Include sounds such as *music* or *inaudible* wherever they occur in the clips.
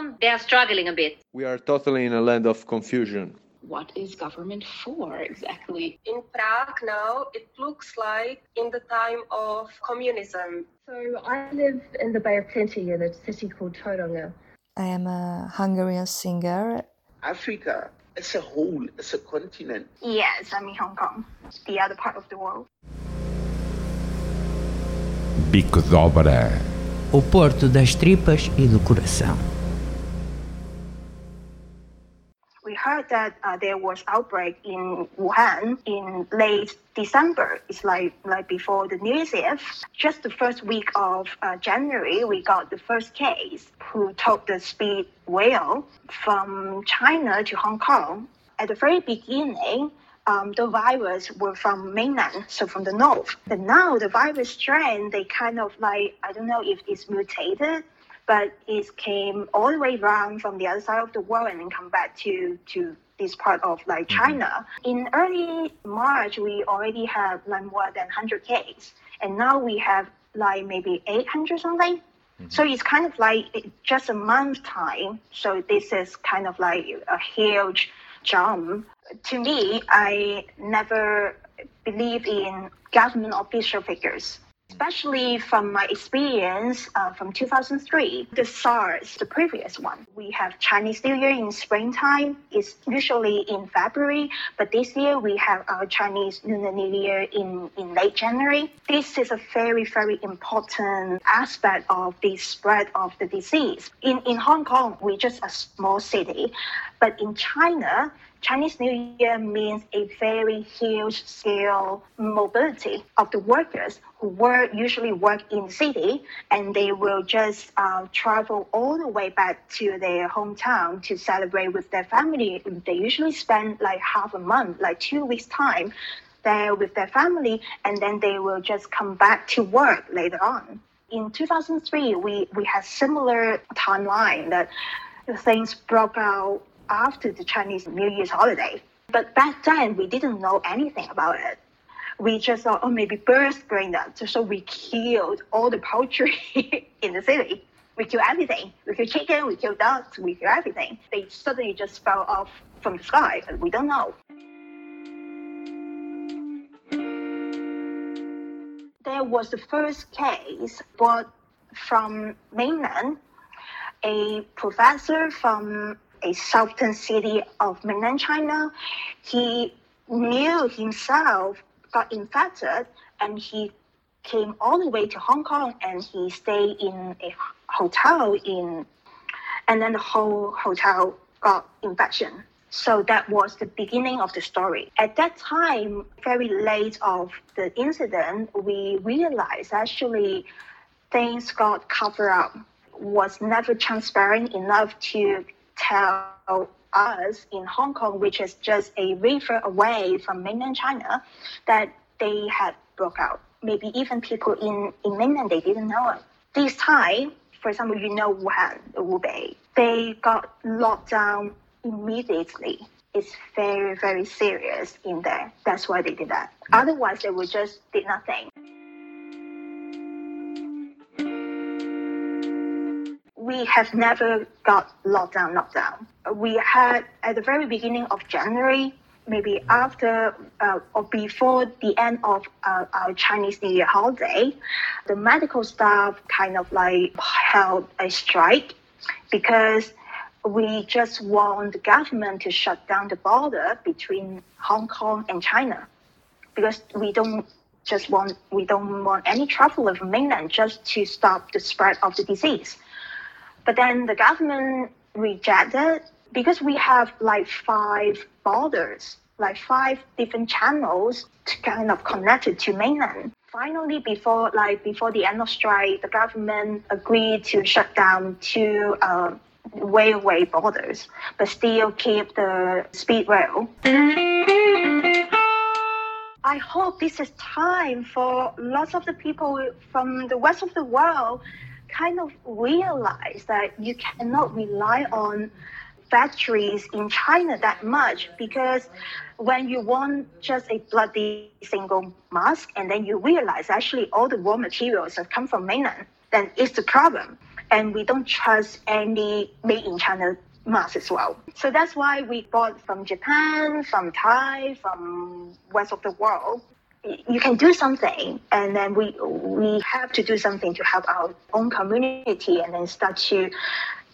Kong, they are struggling a bit. We are totally in a land of confusion. What is government for exactly? In Prague now, it looks like in the time of communism. So I live in the Bay of Plenty in a city called Tauranga. I am a Hungarian singer. Africa as a whole, as a continent. Yes, I'm in Hong Kong, the other part of the world. Bico de Obra. O porto das tripas e do coração. Heard that uh, there was outbreak in Wuhan in late December. It's like like before the New Year's Eve. Just the first week of uh, January, we got the first case who took the speed rail from China to Hong Kong. At the very beginning, um, the virus were from mainland, so from the north. But now the virus strain, they kind of like I don't know if it's mutated but it came all the way around from the other side of the world and then come back to to this part of like mm-hmm. China. In early March, we already have like more than 100 cases, and now we have like maybe 800 something. Mm-hmm. So it's kind of like just a month time. So this is kind of like a huge jump. To me, I never believe in government official figures especially from my experience uh, from 2003, the SARS, the previous one. We have Chinese New Year in springtime. It's usually in February, but this year we have our Chinese Lunar New Year in, in late January. This is a very, very important aspect of the spread of the disease. In, in Hong Kong, we're just a small city, but in China, Chinese New Year means a very huge scale mobility of the workers work usually work in the city and they will just uh, travel all the way back to their hometown to celebrate with their family. They usually spend like half a month, like two weeks time there with their family and then they will just come back to work later on. In 2003, we, we had similar timeline that things broke out after the Chinese New Year's holiday. But back then, we didn't know anything about it. We just thought, oh, maybe birds bring that. So we killed all the poultry *laughs* in the city. We killed everything. We killed chicken, we killed ducks, we killed everything. They suddenly just fell off from the sky, and we don't know. There was the first case brought from mainland, a professor from a southern city of mainland China. He knew himself got infected and he came all the way to Hong Kong and he stayed in a hotel in and then the whole hotel got infection. So that was the beginning of the story. At that time, very late of the incident, we realized actually things got covered up, was never transparent enough to tell us in Hong Kong, which is just a river away from mainland China, that they had broke out. Maybe even people in, in mainland, they didn't know it. This time, for example, you know Wuhan, Hubei, they got locked down immediately. It's very, very serious in there. That's why they did that. Mm. Otherwise, they would just did nothing. We have never got lockdown, lockdown. We had at the very beginning of January, maybe after uh, or before the end of uh, our Chinese New Year holiday, the medical staff kind of like held a strike because we just want the government to shut down the border between Hong Kong and China because we don't just want we don't want any traveler from mainland just to stop the spread of the disease. But then the government rejected because we have like five borders, like five different channels to kind of connected to mainland. Finally, before like before the end of strike, the government agreed to shut down two uh, railway borders, but still keep the speed rail. I hope this is time for lots of the people from the rest of the world kind of realize that you cannot rely on factories in China that much because when you want just a bloody single mask and then you realize actually all the raw materials have come from mainland, then it's the problem. and we don't trust any made in China mask as well. So that's why we bought from Japan, from Thai, from west of the world. You can do something, and then we we have to do something to help our own community, and then start to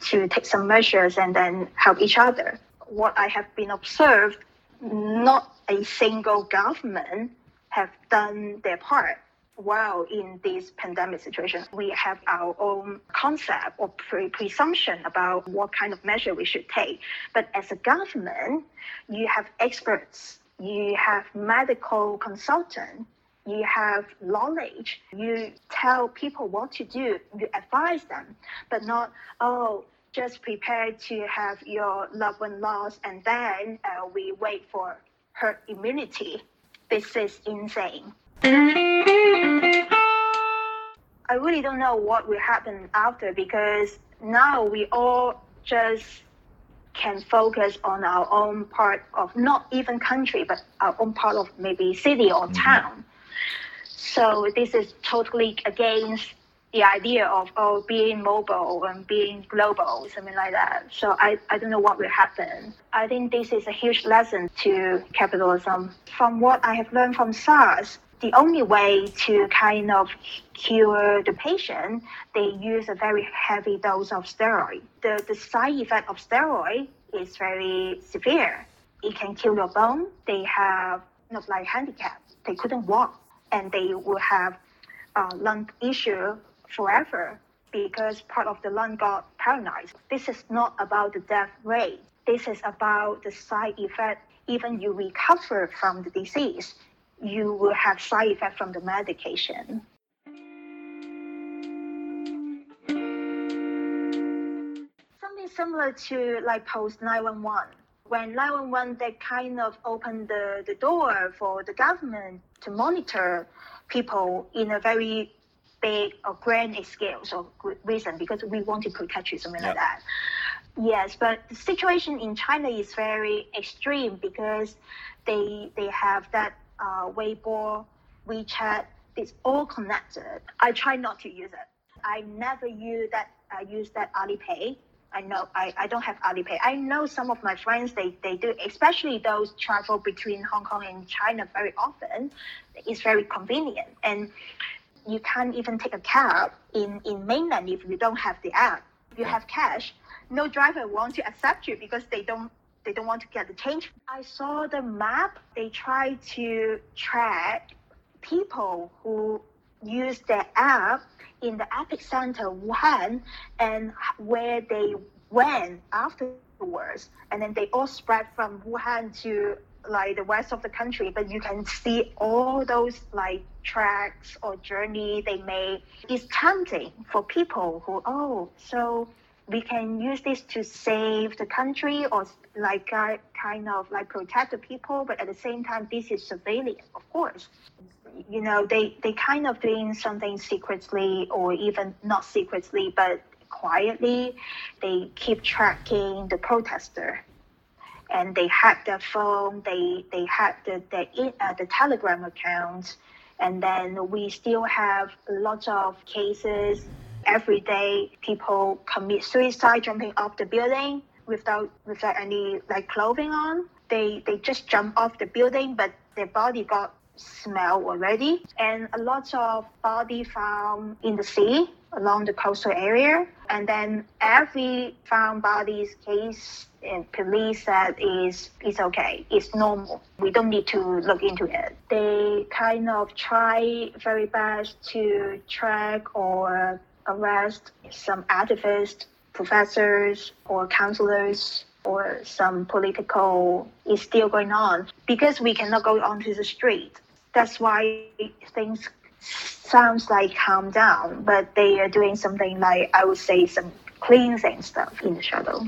to take some measures, and then help each other. What I have been observed, not a single government have done their part well in this pandemic situation. We have our own concept or pre- presumption about what kind of measure we should take. But as a government, you have experts, you have medical consultant, you have knowledge. You tell people what to do, you advise them, but not, oh, just prepare to have your loved one lost and then uh, we wait for herd immunity. This is insane. I really don't know what will happen after because now we all just can focus on our own part of not even country, but our own part of maybe city or mm-hmm. town. So this is totally against the idea of oh being mobile and being global, something like that. So I, I don't know what will happen. I think this is a huge lesson to capitalism. From what I have learned from SARS, the only way to kind of cure the patient, they use a very heavy dose of steroid. The, the side effect of steroid is very severe. It can kill your bone. They have know, like handicap. They couldn't walk and they will have uh, lung issue forever because part of the lung got paralyzed. This is not about the death rate. This is about the side effect. Even you recover from the disease, you will have side effect from the medication. Something similar to like post 911. When 911, they kind of opened the, the door for the government to monitor people in a very big or grand scale so good reason because we want to protect you, something like that. Yes, but the situation in China is very extreme because they they have that uh, Weibo, WeChat, it's all connected. I try not to use it. I never use that. I use that Alipay. I know I, I don't have Alipay. I know some of my friends they, they do, especially those travel between Hong Kong and China very often. It's very convenient, and you can't even take a cab in in mainland if you don't have the app. If you have cash, no driver wants to accept you because they don't they don't want to get the change. I saw the map. They try to track people who use their app in the epicenter Wuhan and where they went afterwards. And then they all spread from Wuhan to like the west of the country, but you can see all those like tracks or journey they made. It's tempting for people who, oh, so we can use this to save the country or like uh, kind of like protect the people, but at the same time, this is surveillance, of course. You know, they, they kind of doing something secretly or even not secretly, but quietly. They keep tracking the protester and they hack their phone, they, they hack the, the, uh, the Telegram accounts. And then we still have lots of cases every day people commit suicide jumping off the building without without any like clothing on. They they just jump off the building, but their body got smell already, and a lot of body found in the sea along the coastal area. And then every found bodies case, and police said is is okay, it's normal. We don't need to look into it. They kind of try very best to track or arrest some activists, professors, or counselors, or some political is still going on because we cannot go onto the street. That's why things sounds like calm down, but they are doing something like I would say some cleansing stuff in the shadow.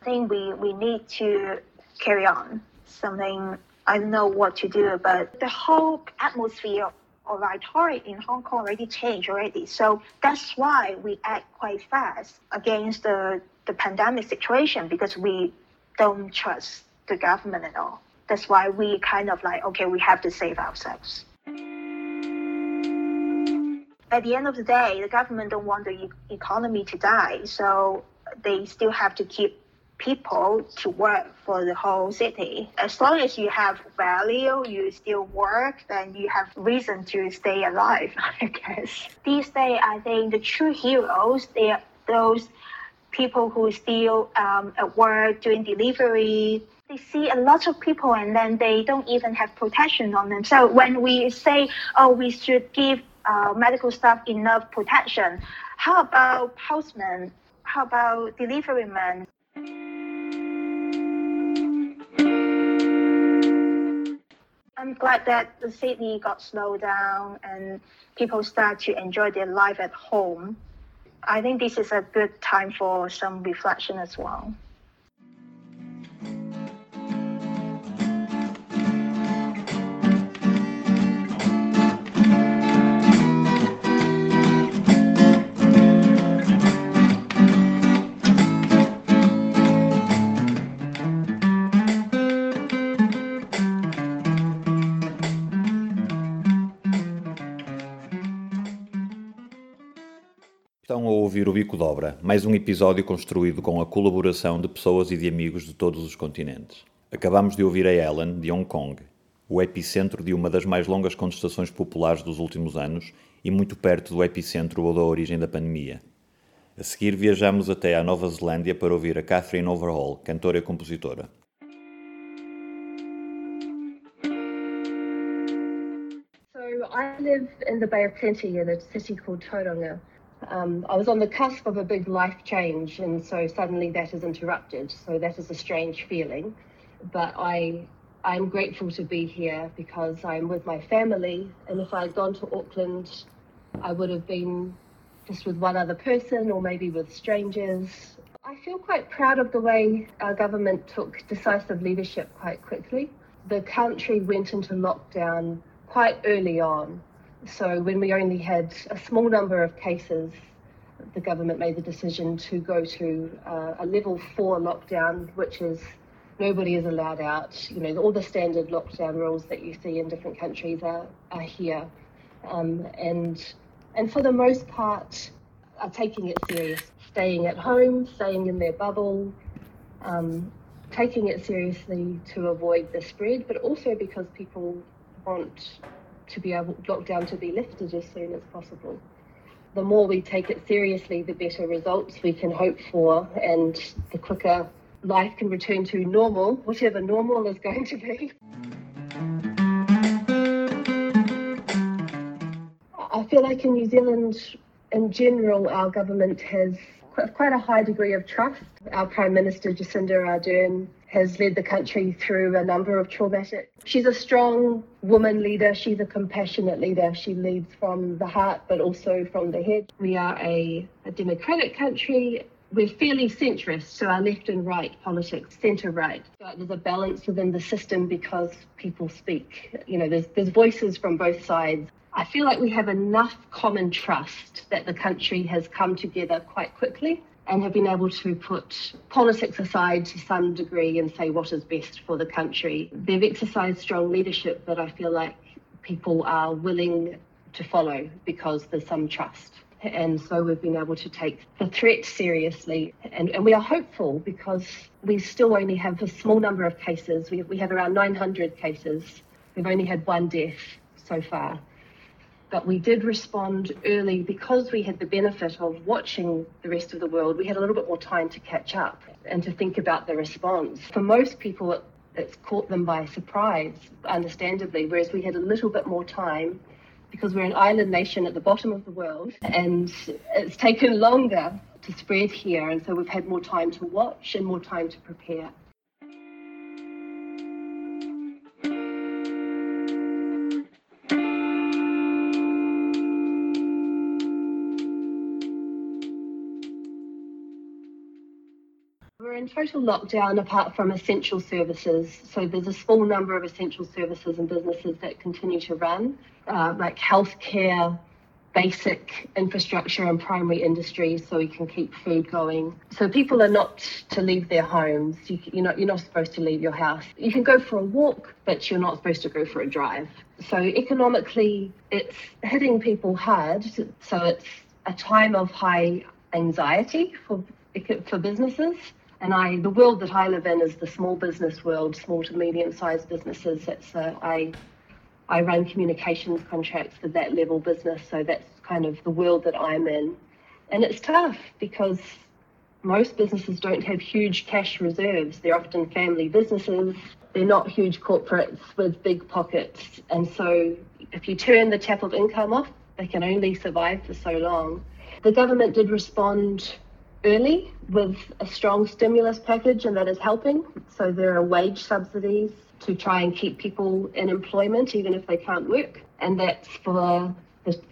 I think we, we need to carry on something I don't know what to do, but the whole atmosphere or rhetoric in Hong Kong already changed already. So that's why we act quite fast against the, the pandemic situation because we don't trust the government at all. That's why we kind of like, okay, we have to save ourselves. at the end of the day, the government don't want the economy to die, so they still have to keep people to work for the whole city. As long as you have value, you still work, then you have reason to stay alive, *laughs* I guess. These days, I think the true heroes, they are those people who still um, at work doing delivery. They see a lot of people and then they don't even have protection on them. So when we say, oh, we should give uh, medical staff enough protection, how about postmen? How about delivery men? I'm glad that the Sydney got slowed down and people start to enjoy their life at home. I think this is a good time for some reflection as well. Ouvir o Bico Dobra, mais um episódio construído com a colaboração de pessoas e de amigos de todos os continentes. Acabamos de ouvir a Ellen, de Hong Kong, o epicentro de uma das mais longas contestações populares dos últimos anos e muito perto do epicentro ou da origem da pandemia. A seguir viajamos até à Nova Zelândia para ouvir a Catherine Overhaul, cantora e compositora. So I live in the Bay of Plenty in a city called Tauranga. Um, I was on the cusp of a big life change, and so suddenly that is interrupted. So that is a strange feeling, but I I'm grateful to be here because I'm with my family. And if I had gone to Auckland, I would have been just with one other person or maybe with strangers. I feel quite proud of the way our government took decisive leadership quite quickly. The country went into lockdown quite early on. So when we only had a small number of cases, the government made the decision to go to uh, a level four lockdown, which is nobody is allowed out. You know, all the standard lockdown rules that you see in different countries are, are here. Um, and, and for the most part, are taking it serious, staying at home, staying in their bubble, um, taking it seriously to avoid the spread, but also because people want to be able lockdown to be lifted as soon as possible. The more we take it seriously, the better results we can hope for, and the quicker life can return to normal, whatever normal is going to be. I feel like in New Zealand, in general, our government has quite a high degree of trust. Our Prime Minister, Jacinda Ardern, has led the country through a number of traumatic. She's a strong woman leader. She's a compassionate leader. She leads from the heart, but also from the head. We are a, a democratic country. We're fairly centrist, so our left and right politics, centre right. There's a balance within the system because people speak. You know, there's there's voices from both sides. I feel like we have enough common trust that the country has come together quite quickly and have been able to put politics aside to some degree and say what is best for the country. They've exercised strong leadership that I feel like people are willing to follow because there's some trust. And so we've been able to take the threat seriously. And, and we are hopeful because we still only have a small number of cases. We, we have around 900 cases. We've only had one death so far but we did respond early because we had the benefit of watching the rest of the world. We had a little bit more time to catch up and to think about the response. For most people, it, it's caught them by surprise, understandably, whereas we had a little bit more time because we're an island nation at the bottom of the world and it's taken longer to spread here. And so we've had more time to watch and more time to prepare. Total lockdown apart from essential services. So there's a small number of essential services and businesses that continue to run, uh, like healthcare, basic infrastructure and primary industries so we can keep food going. So people are not to leave their homes. You, you're not you're not supposed to leave your house. You can go for a walk, but you're not supposed to go for a drive. So economically, it's hitting people hard. So it's a time of high anxiety for for businesses. And I, the world that I live in is the small business world, small to medium-sized businesses. That's uh, I I run communications contracts for that level business, so that's kind of the world that I'm in. And it's tough because most businesses don't have huge cash reserves. They're often family businesses. They're not huge corporates with big pockets. And so if you turn the tap of income off, they can only survive for so long. The government did respond early with a strong stimulus package, and that is helping. So there are wage subsidies to try and keep people in employment, even if they can't work. And that's for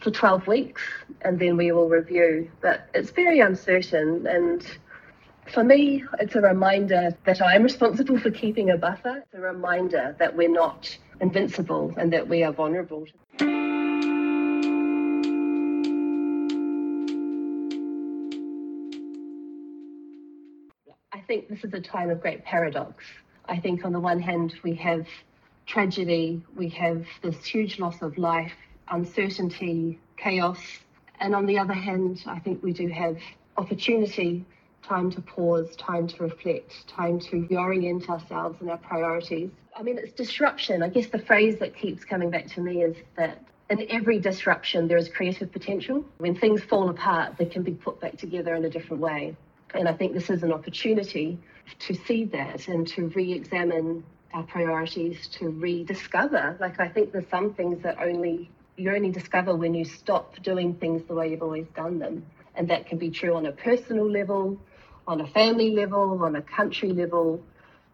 for 12 weeks, and then we will review. But it's very uncertain, and for me, it's a reminder that I'm responsible for keeping a buffer. It's a reminder that we're not invincible and that we are vulnerable. Think this is a time of great paradox. I think on the one hand, we have tragedy, we have this huge loss of life, uncertainty, chaos. And on the other hand, I think we do have opportunity, time to pause, time to reflect, time to reorient ourselves and our priorities. I mean, it's disruption. I guess the phrase that keeps coming back to me is that in every disruption, there is creative potential. When things fall apart, they can be put back together in a different way. And I think this is an opportunity to see that and to re examine our priorities, to rediscover. Like, I think there's some things that only you only discover when you stop doing things the way you've always done them. And that can be true on a personal level, on a family level, on a country level.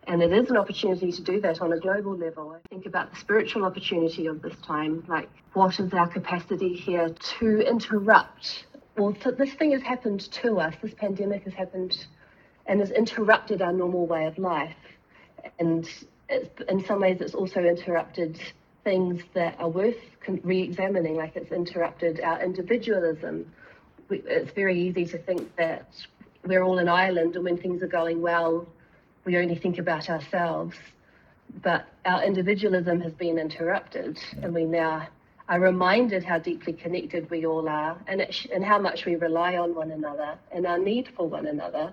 And it is an opportunity to do that on a global level. I think about the spiritual opportunity of this time, like what is our capacity here to interrupt? Well, this thing has happened to us, this pandemic has happened and has interrupted our normal way of life. And in some ways, it's also interrupted things that are worth re examining, like it's interrupted our individualism. It's very easy to think that we're all an island, and when things are going well, we only think about ourselves. But our individualism has been interrupted, and we now are reminded how deeply connected we all are and, sh- and how much we rely on one another and our need for one another.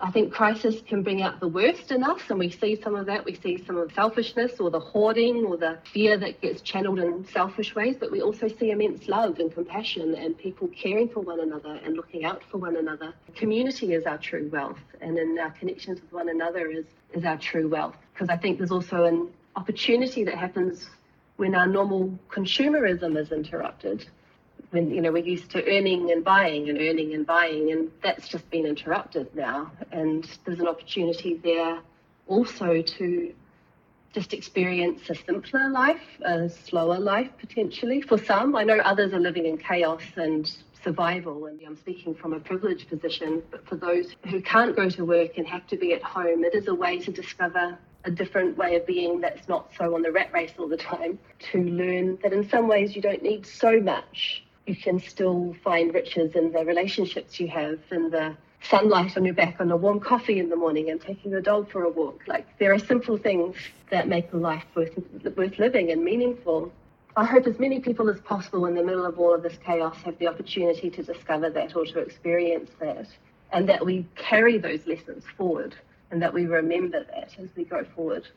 I think crisis can bring out the worst in us, and we see some of that. We see some of selfishness or the hoarding or the fear that gets channeled in selfish ways, but we also see immense love and compassion and people caring for one another and looking out for one another. Community is our true wealth, and in our connections with one another is, is our true wealth. Because I think there's also an opportunity that happens when our normal consumerism is interrupted when you know we're used to earning and buying and earning and buying and that's just been interrupted now. And there's an opportunity there also to just experience a simpler life a slower life potentially. For some i know others are living in chaos and survival and i'm speaking from a privileged position but for those who can't go to work and have to be at home it is a way to discover a different way of being that's not so on the rat race all the time to learn that in some ways you don't need so much you can still find riches in the relationships you have and the sunlight on your back and a warm coffee in the morning and taking the dog for a walk. Like there are simple things that make the life worth worth living and meaningful. I hope as many people as possible in the middle of all of this chaos have the opportunity to discover that or to experience that, and that we carry those lessons forward and that we remember that as we go forward.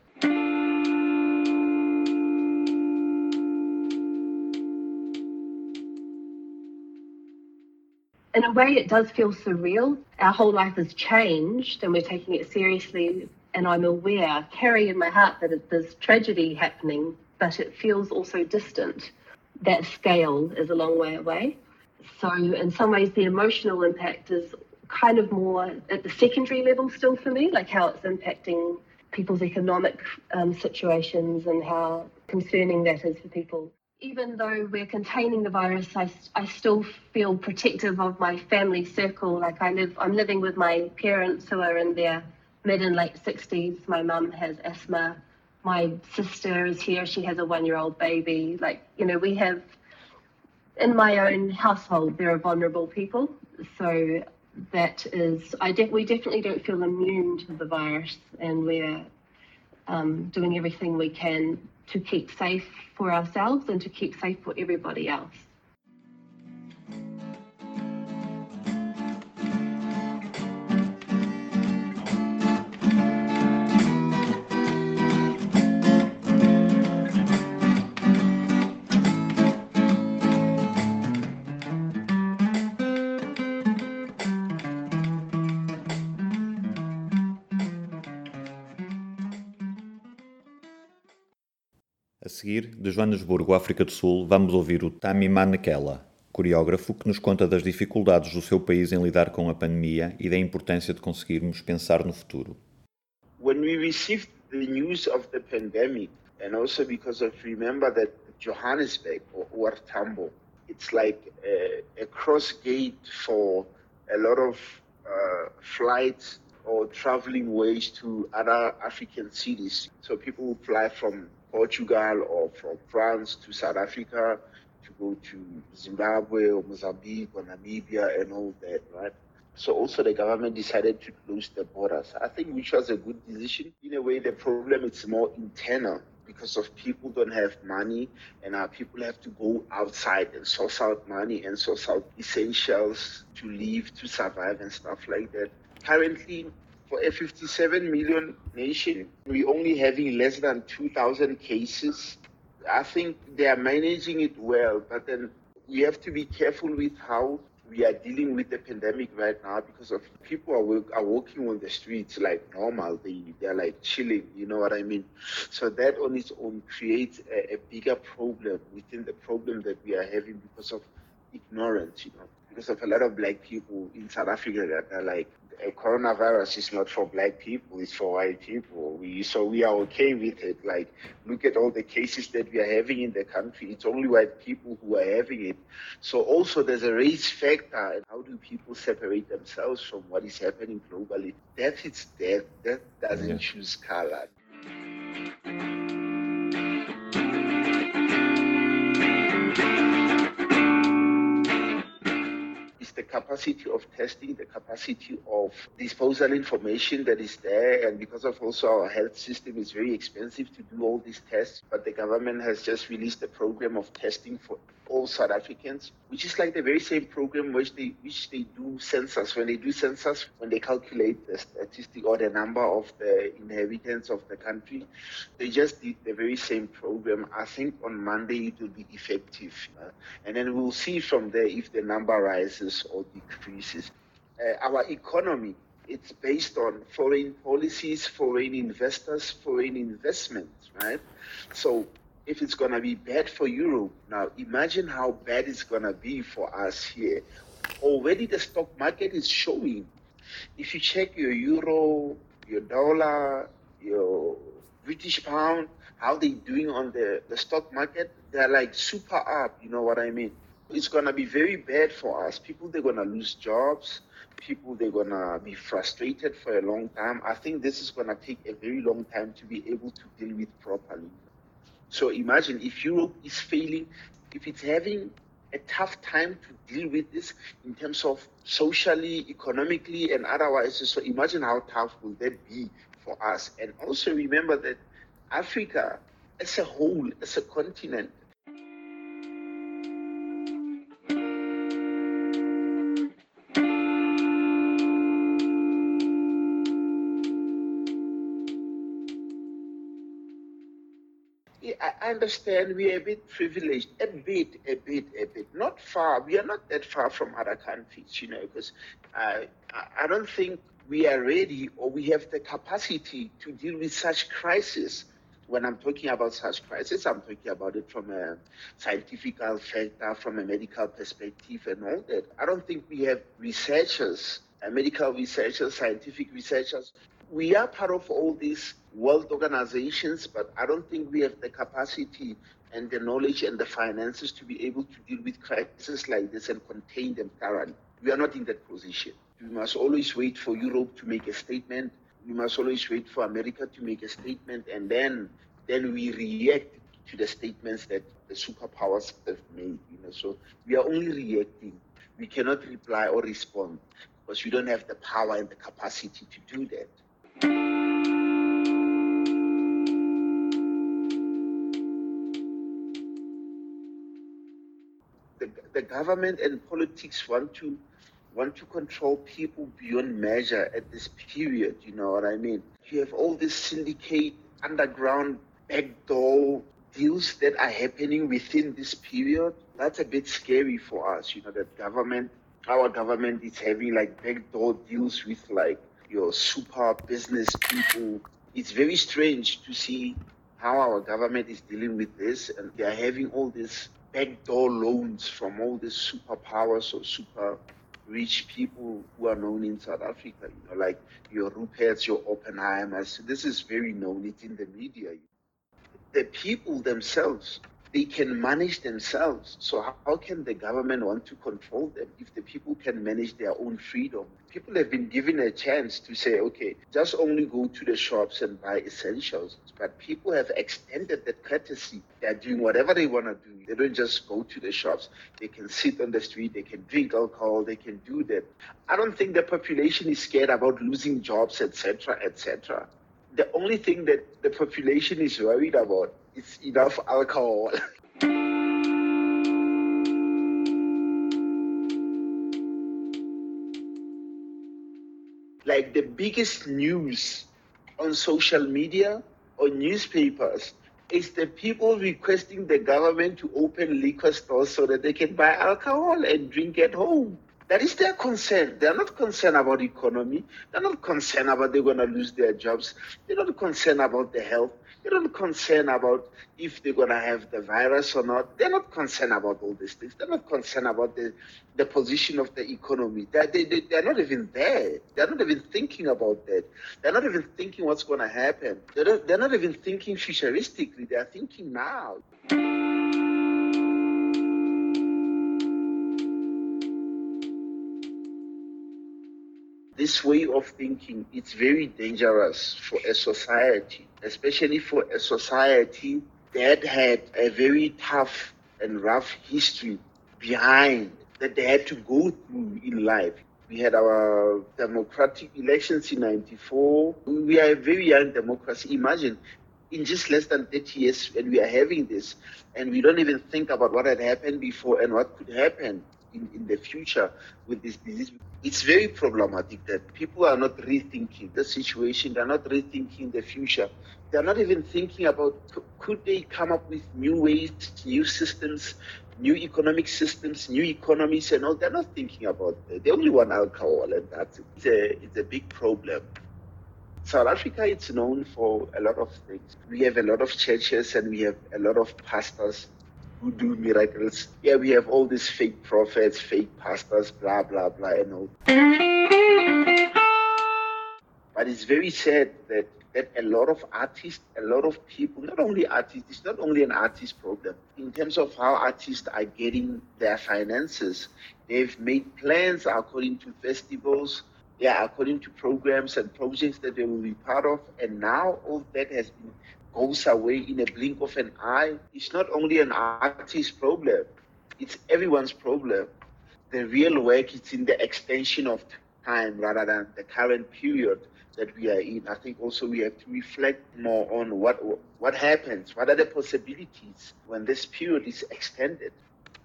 in a way, it does feel surreal. Our whole life has changed and we're taking it seriously. And I'm aware, carry in my heart that there's tragedy happening, but it feels also distant. That scale is a long way away. So, in some ways, the emotional impact is kind of more at the secondary level still for me, like how it's impacting people's economic um, situations and how concerning that is for people even though we're containing the virus, I, I still feel protective of my family circle. Like I live, I'm living with my parents who are in their mid and late 60s. My mum has asthma. My sister is here. She has a one year old baby. Like, you know, we have, In my own household, there are vulnerable people, so that is, I de- we definitely don't feel immune to the virus, and we're um, doing everything we can to keep safe for ourselves and to keep safe for everybody else. Seguir, de Joanesburgo, África do Sul, vamos ouvir o Tami Manekela, coreógrafo que nos conta das dificuldades do seu país em lidar com a pandemia e da importância de conseguirmos pensar no futuro. When we received the news of the pandemic, and also because of remember that Johannesburg or, Tambo, it's like a, a cross gate for a lot of uh, flights or traveling ways to other African cities. So people will fly from Portugal or from France to South Africa to go to Zimbabwe or Mozambique or Namibia and all that, right? So also the government decided to close the borders. I think which was a good decision. In a way, the problem is more internal because of people don't have money and our people have to go outside and source out money and source out essentials to live, to survive and stuff like that. Currently, for a 57 million nation, we're only having less than 2,000 cases. I think they are managing it well, but then we have to be careful with how we are dealing with the pandemic right now because of people are, are walking on the streets like normal. They, they're like chilling, you know what I mean? So that on its own creates a, a bigger problem within the problem that we are having because of ignorance, you know, because of a lot of black people in South Africa that are like, coronavirus is not for black people, it's for white people. We, so we are okay with it. Like, look at all the cases that we are having in the country. It's only white people who are having it. So also there's a race factor. And how do people separate themselves from what is happening globally? Death is death. Death doesn't Yeah. choose color. The capacity of testing, the capacity of disposal information that is there. And because of also our health system is very expensive to do all these tests, but the government has just released a program of testing for all South Africans, which is like the very same program which they which they do census. When they do census, when they calculate the statistic or the number of the inhabitants of the country, they just did the very same program. I think on Monday it will be effective, uh, and then we'll see from there if the number rises or decreases. Uh, our economy it's based on foreign policies, foreign investors, foreign investments, right? So if it's going to be bad for Europe, now imagine how bad it's going to be for us here. Already the stock market is showing. If you check your euro, your dollar, your British pound, how they doing on the, the stock market, they're like super up, you know what I mean? It's going to be very bad for us. People, they're going to lose jobs. People, they're going to be frustrated for a long time. I think this is going to take a very long time to be able to deal with properly. So imagine if Europe is failing, if it's having a tough time to deal with this in terms of socially, economically, and otherwise. So imagine how tough will that be for us. And also remember that Africa as a whole, as a continent, I understand we are a bit privileged, a bit, a bit, a bit. Not far. We are not that far from other countries, you know, because I, I I don't think we are ready or we have the capacity to deal with such crisis. When I'm talking about such crisis, I'm talking about it from a scientific factor, from a medical perspective, and all that. I don't think we have researchers, uh, medical researchers, scientific researchers we are part of all these world organizations, but I don't think we have the capacity and the knowledge and the finances to be able to deal with crises like this and contain them thoroughly. We are not in that position. We must always wait for Europe to make a statement. We must always wait for America to make a statement, and then then we react to the statements that the superpowers have made. You know, so we are only reacting. We cannot reply or respond because we don't have the power and the capacity to do that. The, the government and politics want to want to control people beyond measure at this period. You know what I mean? You have all this syndicate, underground, backdoor deals that are happening within this period. That's a bit scary for us. You know that government, our government is having like backdoor deals with like your super business people. It's very strange to see how our government is dealing with this, and they are having all these backdoor loans from all these superpowers or super rich people who are known in South Africa, you know, like your Ruperts, your Oppenheimers. This is very known, it's in the media. The people themselves, they can manage themselves. So how, can the government want to control them if the people can manage their own freedom? People have been given a chance to say, okay, just only go to the shops and buy essentials. But people have extended that courtesy. They're doing whatever they want to do. They don't just go to the shops. They can sit on the street, they can drink alcohol, they can do that. I don't think the population is scared about losing jobs, etc., etc. The only thing that the population is worried about is enough alcohol. like the biggest news on social media or newspapers is the people requesting the government to open liquor stores so that they can buy alcohol and drink at home. That is their concern. They're not concerned about economy. They're not concerned about they're going to lose their jobs. They're not concerned about the health. They're not concerned about if they're going to have the virus or not. They're not concerned about all these things. They're not concerned about the, the position of the economy. They're, they, they, they're not even there. They're not even thinking about that. They're not even thinking what's going to happen. They're not, they're not even thinking futuristically. They're thinking now. This way of thinking, it's very dangerous for a society, especially for a society that had a very tough and rough history behind that they had to go through in life. We had our democratic elections in 94. We are a very young democracy. Imagine in just less than 30 years when we are having this and we don't even think about what had happened before and what could happen in, in the future with this disease. It's very problematic that people are not rethinking the situation, they're not rethinking the future. They're not even thinking about could they come up with new ways, new systems, new economic systems, new economies, and all. They're not thinking about that. They only want alcohol, and that's it. It's a, it's a big problem. South Africa is known for a lot of things. We have a lot of churches and we have a lot of pastors who do miracles. Yeah, we have all these fake prophets, fake pastors, blah, blah, blah, and all. But it's very sad that, that a lot of artists, a lot of people, not only artists, it's not only an artist problem. In terms of how artists are getting their finances, they've made plans according to festivals, yeah, according to programs and projects that they will be part of. And now all that has been goes away in a blink of an eye. It's not only an artist's problem, it's everyone's problem. The real work is in the extension of time rather than the current period that we are in. I think also we have to reflect more on what what happens, what are the possibilities when this period is extended.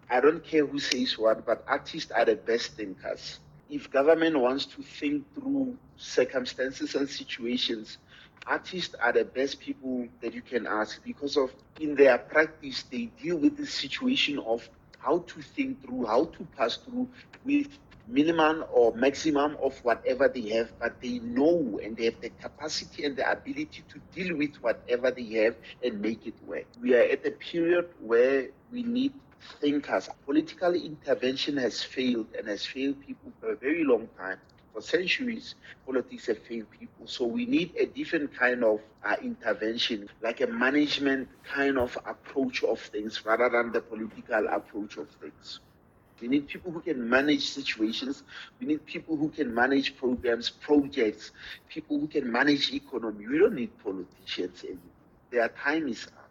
I don't care who says what, but artists are the best thinkers. If government wants to think through circumstances and situations, artists are the best people that you can ask because of in their practice they deal with the situation of how to think through, how to pass through with minimum or maximum of whatever they have, but they know and they have the capacity and the ability to deal with whatever they have and make it work. We are at a period where we need thinkers. Political intervention has failed and has failed people for a very long time. For centuries, politics have failed people. So we need a different kind of uh, intervention, like a management kind of approach of things rather than the political approach of things. We need people who can manage situations. We need people who can manage programs, projects, people who can manage economy. We don't need politicians anymore. Their time is up.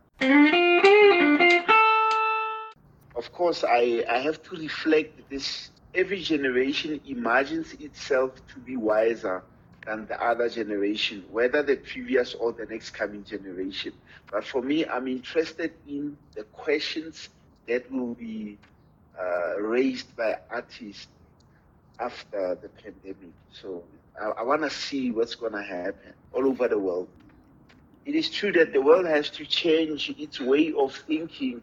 Of course, I, I have to reflect this. Every generation imagines itself to be wiser than the other generation, whether the previous or the next coming generation. But for me, I'm interested in the questions that will be uh, raised by artists after the pandemic. So I, I want to see what's going to happen all over the world. It is true that the world has to change its way of thinking,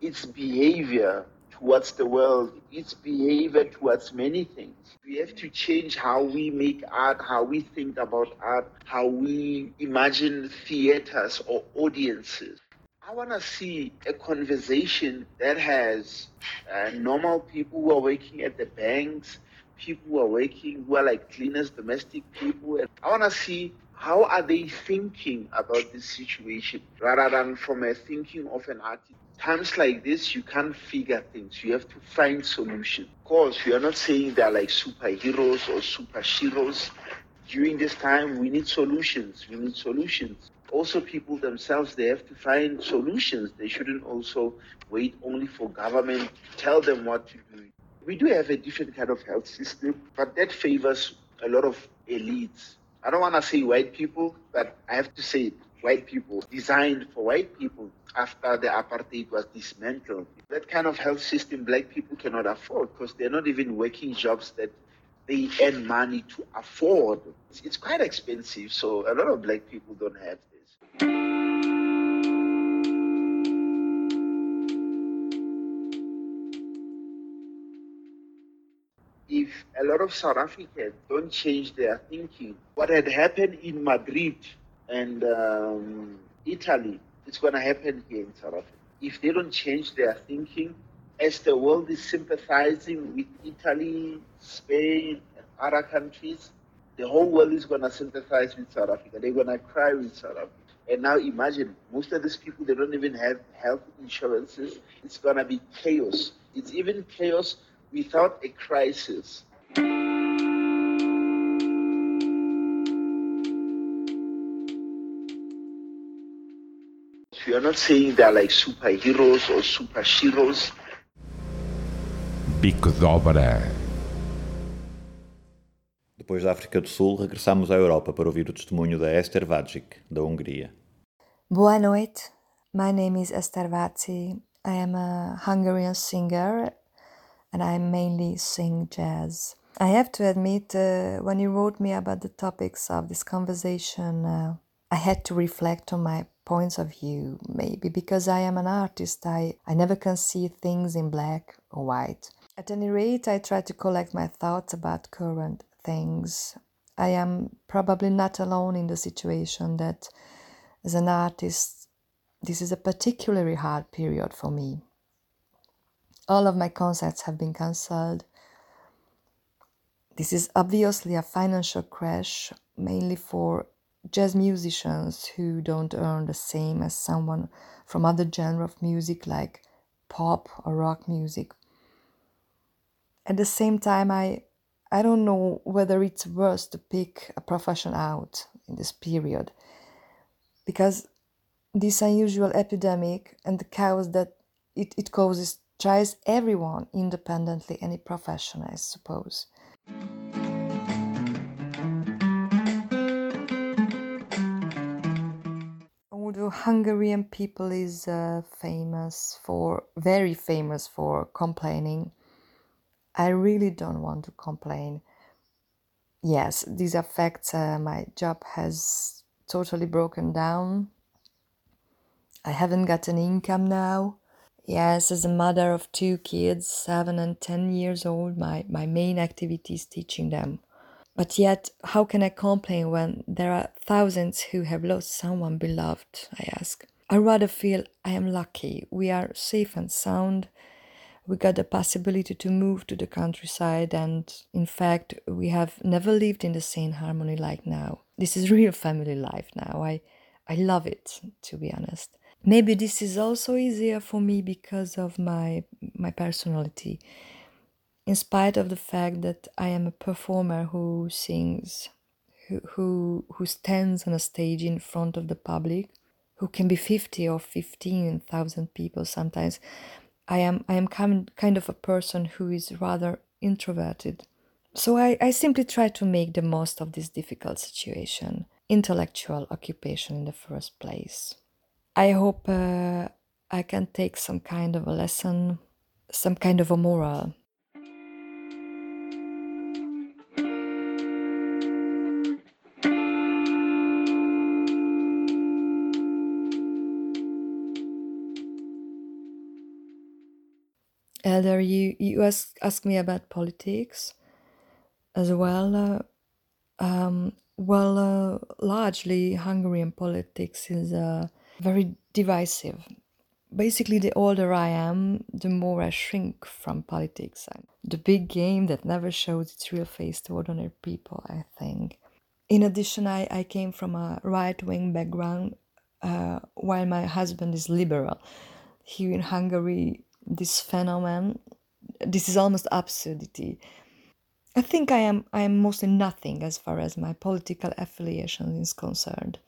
its behavior towards the world, its behavior towards many things. We have to change how we make art, how we think about art, how we imagine theaters or audiences. I want to see a conversation that has uh, normal people who are working at the banks, people who are working, who are like cleaners, domestic people. And I want to see how are they thinking about this situation rather than from a thinking of an artist. Times like this, you can't figure things. You have to find solutions. Of course, we are not saying they're like superheroes or super heroes. During this time, we need solutions. We need solutions also people themselves they have to find solutions they shouldn't also wait only for government to tell them what to do we do have a different kind of health system but that favors a lot of elites i don't want to say white people but i have to say white people designed for white people after the apartheid was dismantled. That kind of health system black people cannot afford because they're not even working jobs that they earn money to afford. It's, it's quite expensive so a lot of black people don't have if a lot of South Africans don't change their thinking, what had happened in Madrid and um, Italy, it's going to happen here in South Africa. If they don't change their thinking, as the world is sympathizing with Italy, Spain, and other countries, the whole world is going to sympathize with South Africa. They're going to cry with South Africa. And now imagine most of these people, they don't even have health insurances. It's going to be chaos. It's even chaos without a crisis. We are not saying they're like superheroes or super heroes. Bico de obra. Depois da África do Sul, regressamos à Europa para ouvir o testemunho da Esther Vajic, da Hungria. Boa noite. My name is Esther Vaci. I am a Hungarian singer and I mainly sing jazz. I have to admit, uh, when you wrote me about the topics of this conversation, uh, I had to reflect on my points of view, maybe because I am an artist, I, I never can see things in black or white. At any rate, I try to collect my thoughts about current things. I am probably not alone in the situation that, as an artist, this is a particularly hard period for me. All of my concerts have been cancelled. This is obviously a financial crash, mainly for jazz musicians who don't earn the same as someone from other genre of music like pop or rock music. At the same time, I I don't know whether it's worse to pick a profession out in this period because this unusual epidemic and the chaos that it, it causes tries everyone independently any profession i suppose although hungarian people is uh, famous for very famous for complaining. I really don't want to complain. Yes this affects uh, my job has totally broken down. I haven't got an income now yes as a mother of two kids seven and ten years old my, my main activity is teaching them. But yet how can i complain when there are thousands who have lost someone beloved i ask? I rather feel i am lucky. We are safe and sound. We got the possibility to move to the countryside and in fact we have never lived in the same harmony like now. This is *laughs* real family life now. I i love it to be honest maybe this is also easier for me because of my my personality in spite of the fact that i am a performer who sings who who, who stands on a stage in front of the public who can be 50 or 15,000 people sometimes. I am I am kind kind of a person who is rather introverted. So I, I simply try to make the most of this difficult situation, intellectual occupation in the first place. I hope uh, I can take some kind of a lesson, some kind of a moral. Helder, you, you ask, ask me about politics as well. Uh, um, well, uh, largely Hungarian politics is uh, very divisive. Basically, the older I am, the more I shrink from politics. And the big game that never shows its real face to ordinary people, I think. In addition, I, I came from a right wing background, uh, while my husband is liberal. Here in Hungary, this phenomenon, this is almost absurdity. I think I am I am mostly nothing as far as my political affiliation is concerned.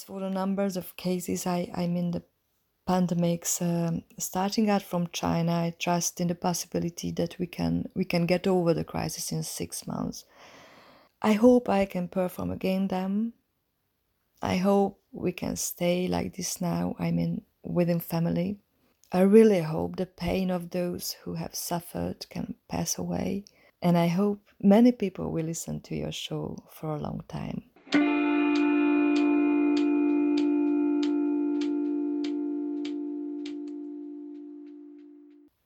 As for the numbers of cases, I, I mean the pandemics um, starting out from China, I trust in the possibility that we can we can get over the crisis in six months. I hope I can perform again them. I hope we can stay like this now, I mean, within family. I really hope the pain of those who have suffered can pass away, and I hope many people will listen to your show for a long time.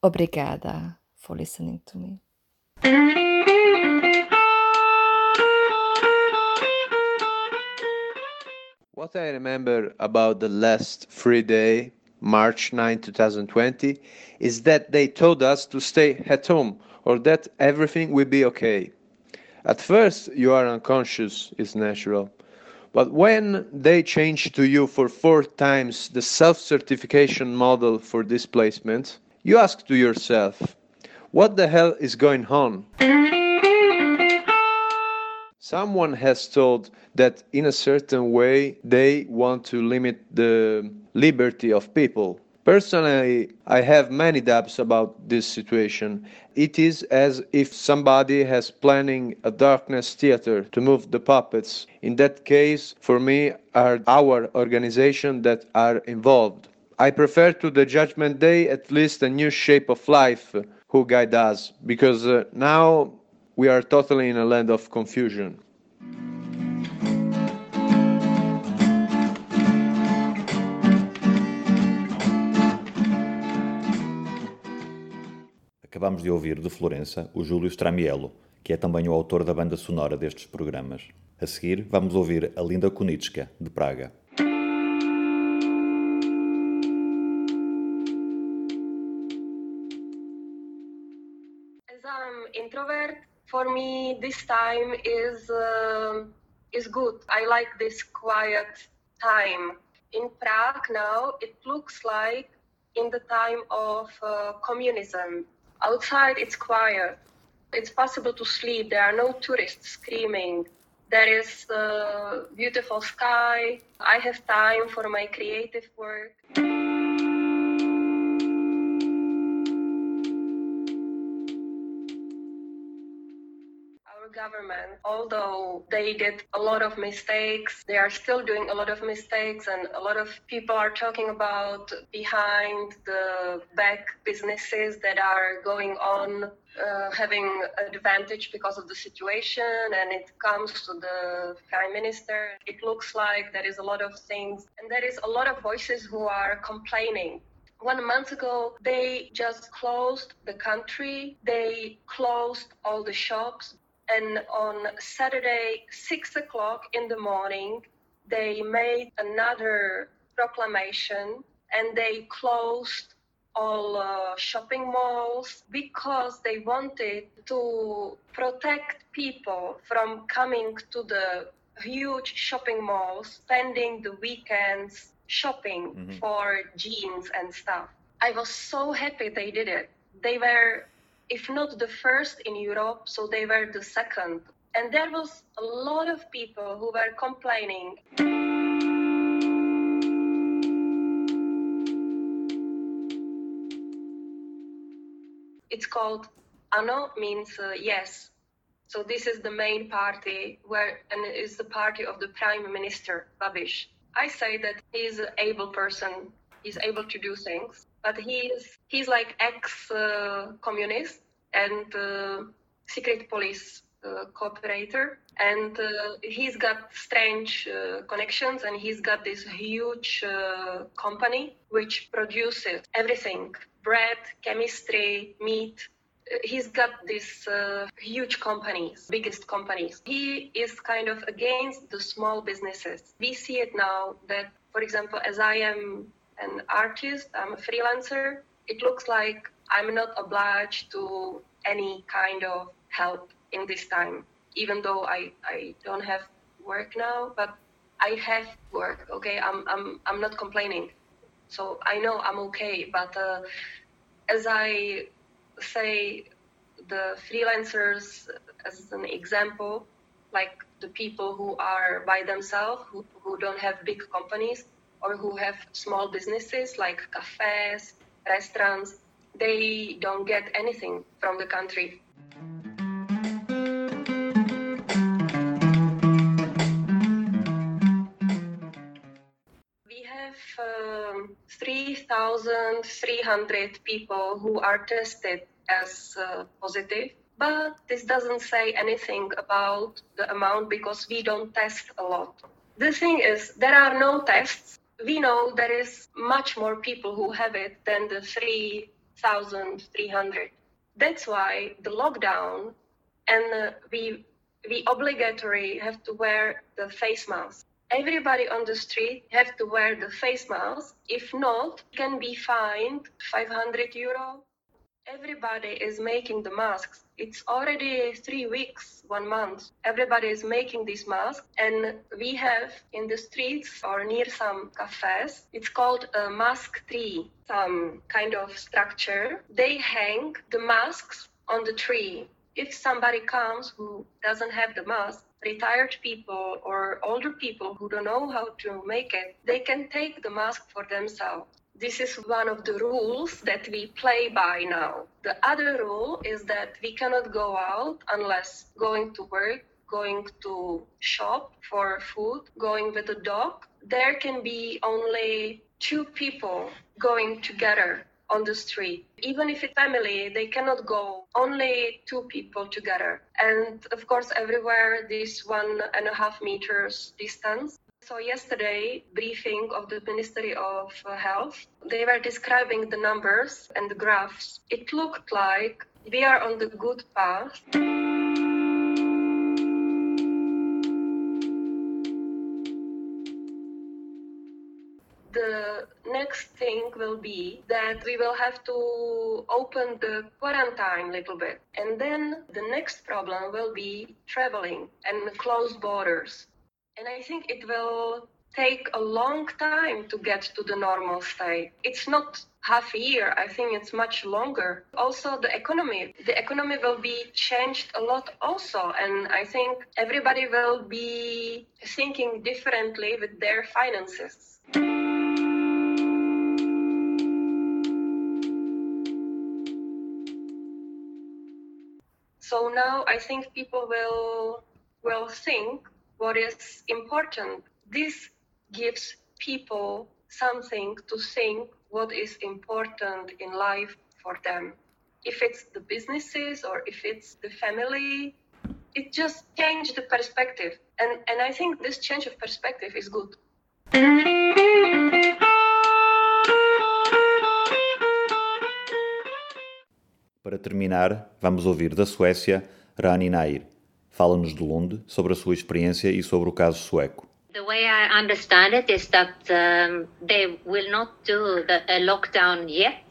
Obrigada for listening to me. What I remember about the last free day, March 9, 2020, is that they told us to stay at home or that everything will be okay. At first, you are unconscious, it's natural. But when they change to you for four times the self certification model for displacement, you ask to yourself, what the hell is going on? Someone has told that in a certain way they want to limit the liberty of people. Personally, I have many doubts about this situation. It is as if somebody has planning a darkness theater to move the puppets. In that case, for me, are our organization that are involved. I prefer to the judgment day at least a new shape of life who guide us, because uh, now we are totally in a land of confusion. Acabamos de ouvir de Florença o Júlio Stramiello, que é também o autor da banda sonora destes programas. A seguir, vamos ouvir a Linda Kunitska, de Praga. For me this time is uh, is good. I like this quiet time. In Prague now, it looks like in the time of uh, communism. Outside, it's quiet. It's possible to sleep. There are no tourists screaming. There is a beautiful sky. I have time for my creative work. Government, although they did a lot of mistakes, they are still doing a lot of mistakes, and a lot of people are talking about behind the back businesses that are going on uh, having advantage because of the situation and it comes to the prime minister. It looks like there is a lot of things and there is a lot of voices who are complaining. One month ago they just closed the country. They closed all the shops and on saturday six o'clock in the morning they made another proclamation and they closed all uh, shopping malls because they wanted to protect people from coming to the huge shopping malls, spending the weekends shopping Mhm. for jeans and stuff. I was so happy they did it. They were if not the first in Europe, so they were the second. And there was a lot of people who were complaining. It's called Ano means uh, yes. So this is the main party where and is the party of the prime minister Babiš. I say that he's an able person. He's able to do things, but he's he's like ex-communist and uh, secret police uh, cooperator, and uh, he's got strange uh, connections, and he's got this huge uh, company which produces everything: bread, chemistry, meat, he's got these uh, huge companies, biggest companies. He is kind of against the small businesses. We see it now that, for example, as I am an artist, I'm a freelancer, it looks like I'm not obliged to any kind of help in this time, even though I, I don't have work now, but I have work, okay? I'm, I'm, I'm not complaining. So I know I'm okay, but uh, as I say the freelancers as an example, like the people who are by themselves, who, who don't have big companies or who have small businesses like cafes, restaurants, they don't get anything from the country. We have um, 3,300 people who are tested as uh, positive, but this doesn't say anything about the amount because we don't test a lot. The thing is, there are no tests. We know there is much more people who have it than the 3,300. That's why the lockdown and we we obligatory have to wear the face mask everybody on the street have to wear the face mask. If not, can be fined 500 euro. Everybody is making the masks. It's already three weeks, one month. Everybody is making these masks, and we have in the streets or near some cafes. It's called a mask tree, some kind of structure. They hang the masks on the tree. If somebody comes who doesn't have the mask, retired people or older people who don't know how to make it, they can take the mask for themselves. This is one of the rules that we play by now. The other rule is that we cannot go out unless going to work, going to shop for food, going with a dog. There can be only two people going together on the street. Even if it's family, they cannot go only two people together. And of course, everywhere this one and a half meters distance. So yesterday, briefing of the Ministry of Health, they were describing the numbers and the graphs. It looked like we are on the good path. the next thing will be that we will have to open the quarantine a little bit. And then the next problem will be traveling and close borders. And I think it will take a long time to get to the normal state. It's not half a year. I think it's much longer. Also, the economy. The economy will be changed a lot also. And I think everybody will be thinking differently with their finances. So now I think people will will think what is important. This gives people something to think what is important in life for them. If it's the businesses or if it's the family, it just changed the perspective. And and I think this change of perspective is good. Para terminar, vamos ouvir da Suécia Rani Nair. Fala-nos de Lund sobre a sua experiência e sobre o caso sueco. The way I understand it is that um, they will not do the a lockdown yet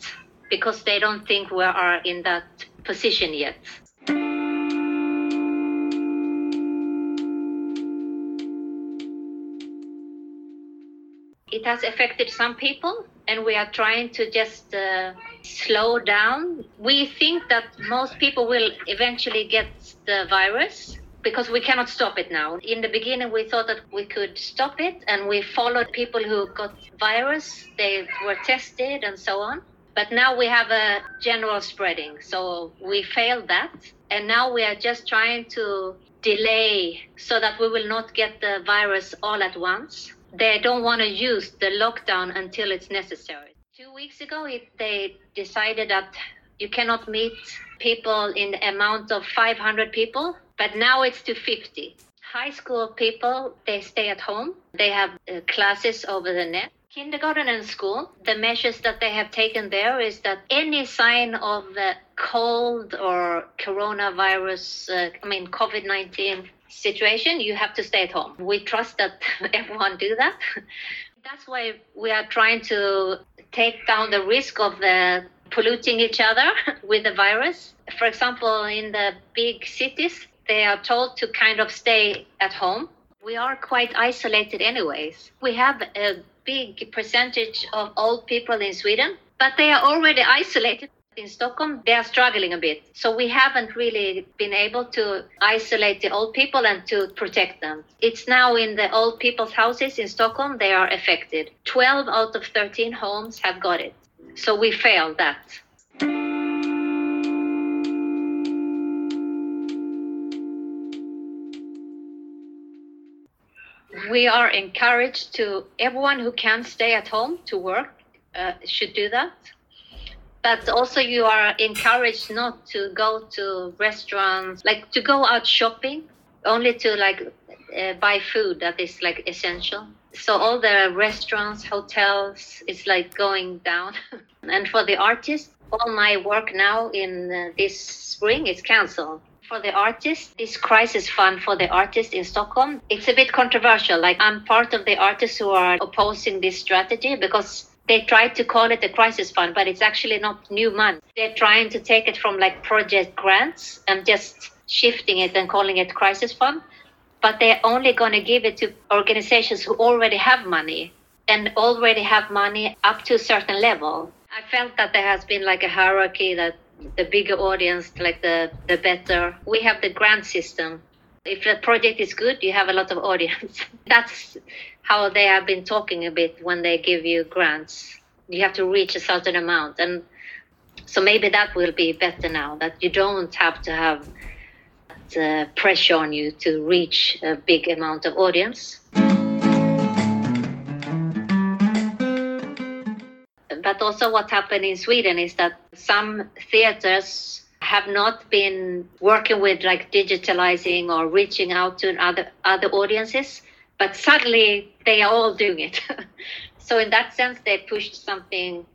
because they don't think we are in that position yet. It has affected some people, and we are trying to just uh, slow down. We think that most people will eventually get the virus because we cannot stop it now. In the beginning, we thought that we could stop it, and we followed people who got virus. They were tested and so on. But now we have a general spreading, so we failed that, and now we are just trying to delay so that we will not get the virus all at once. They don't want to use the lockdown until it's necessary. Two weeks ago, it, they decided that you cannot meet people in the amount of 500 people but now it's to 50. High school people, they stay at home. They have uh, classes over the net. Kindergarten and school, the measures that they have taken there is that any sign of the cold or coronavirus, uh, I mean, COVID 19 situation, you have to stay at home. We trust that *laughs* everyone do that. That's why we are trying to take down the risk of the polluting each other *laughs* with the virus. For example, in the big cities, they are told to kind of stay at home. We are quite isolated, anyways. We have a big percentage of old people in Sweden, but they are already isolated. In Stockholm, they are struggling a bit. So we haven't really been able to isolate the old people and to protect them. It's now in the old people's houses in Stockholm, they are affected. 12 out of 13 homes have got it. So we failed that. we are encouraged to everyone who can stay at home to work uh, should do that but also you are encouraged not to go to restaurants like to go out shopping only to like uh, buy food that is like essential. So all the restaurants hotels is like going down. *laughs* And for the artists all my work now in uh, this spring is canceled. For the artist, this crisis fund for the artist in Stockholm, it's a bit controversial. Like I'm part of the artists who are opposing this strategy because they tried to call it a crisis fund, but it's actually not new money. They're trying to take it from like project grants and just shifting it and calling it crisis fund. But they're only going to give it to organizations who already have money and already have money up to a certain level. I felt that there has been like a hierarchy that the bigger audience, like the the better. We have the grant system. If the project is good, you have a lot of audience. *laughs* That's how they have been talking a bit when they give you grants. You have to reach a certain amount, and so maybe that will be better now. That you don't have to have the pressure on you to reach a big amount of audience. But also, what happened in Sweden is that some theaters have not been working with like digitalizing or reaching out to other other audiences, but suddenly they are all doing it. *laughs* so in that sense, they pushed something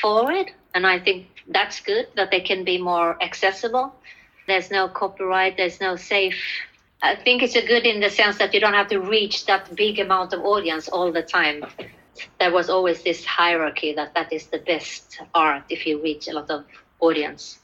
forward, and I think that's good that they can be more accessible. There's no copyright. There's no safe. I think it's a good in the sense that you don't have to reach that big amount of audience all the time there was always this hierarchy that that is the best art if you reach a lot of audience.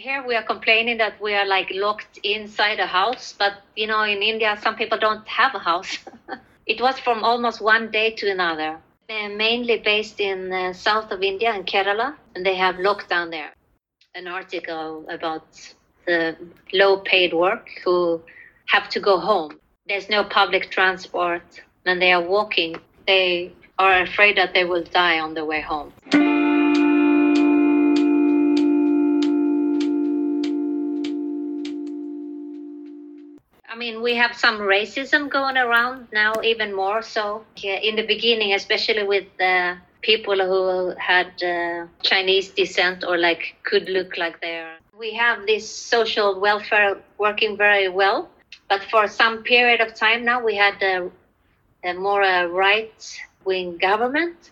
Here we are complaining that we are like locked inside a house, but you know, in India, some people don't have a house. *laughs* it was from almost one day to another. They're mainly based in the south of India in Kerala, and they have lockdown there. An article about the low paid work who have to go home. There's no public transport and they are walking. They are afraid that they will die on the way home. Mean, we have some racism going around now, even more so. In the beginning, especially with the people who had uh, Chinese descent or like could look like they're we have this social welfare working very well. But for some period of time now, we had a, a more uh, right wing government.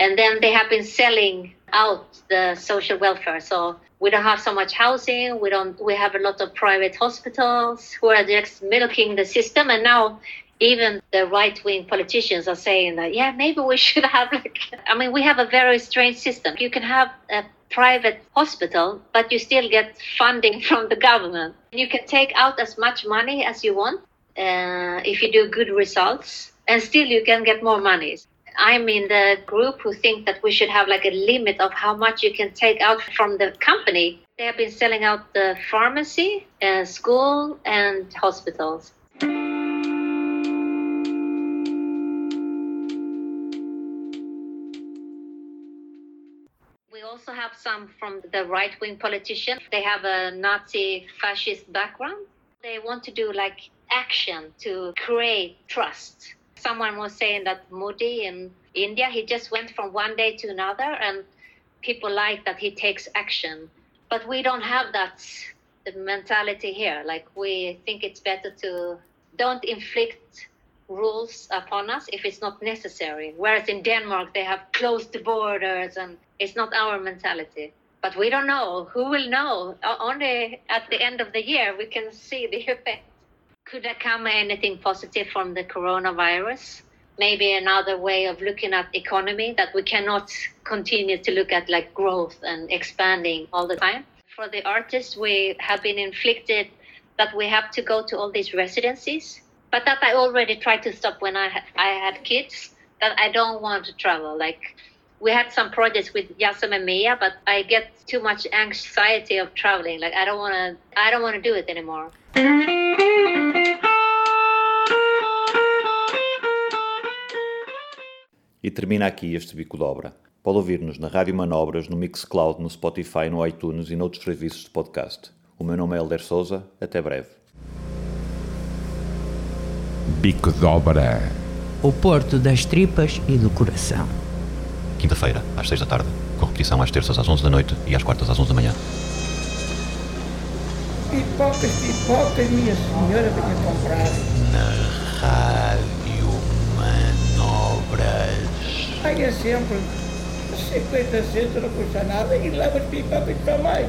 And then they have been selling out the social welfare. So we don't have so much housing. We don't. We have a lot of private hospitals who are just milking the system. And now even the right wing politicians are saying that yeah maybe we *laughs* should have like i mean we have a very strange system you can have a private hospital, but you still get funding *laughs* from the government. You can take out as much money as you want uh, if you do good results, and still you can get more money. I'm in the group who think that we should have like a limit of how much you can take out from the company. They have been selling out the pharmacy, uh, school, and hospitals. We also have some from the right wing politicians. They have a Nazi fascist background. They want to do like action to create trust. Someone was saying that Modi in India, he just went from one day to another, and people like that he takes action. But we don't have that mentality here. Like we think it's better to don't inflict rules upon us if it's not necessary. Whereas in Denmark, they have closed the borders and it's not our mentality. But we don't know. Who will know? Only at the end of the year we can see the effect. Could there come anything positive from the coronavirus? Maybe another way of looking at economy that we cannot continue to look at like growth and expanding all the time. For the artists, we have been inflicted that we have to go to all these residencies but that I already tried to stop when I I had kids. That I don't want to travel. Like we had some projects with Yasum and Mia, but I get too much anxiety of traveling. Like I don't want to. I don't want to do it anymore. E termina aqui este bico de obra. Pode ouvir-nos na Rádio Manobras, no Mixcloud, no Spotify, no iTunes e noutros serviços de podcast. O meu nome é Helder Souza. Até breve. Bico de Obra. O Porto das Tripas e do Coração. Quinta-feira, às 6 da tarde, com repetição às terças às 11 da noite e às quartas às 11 da manhã. Pipocas, pipocas, minha senhora venha comprar. Na Rádio compras. Pague sempre. 50 centos não custa nada e leva de pipa para mais.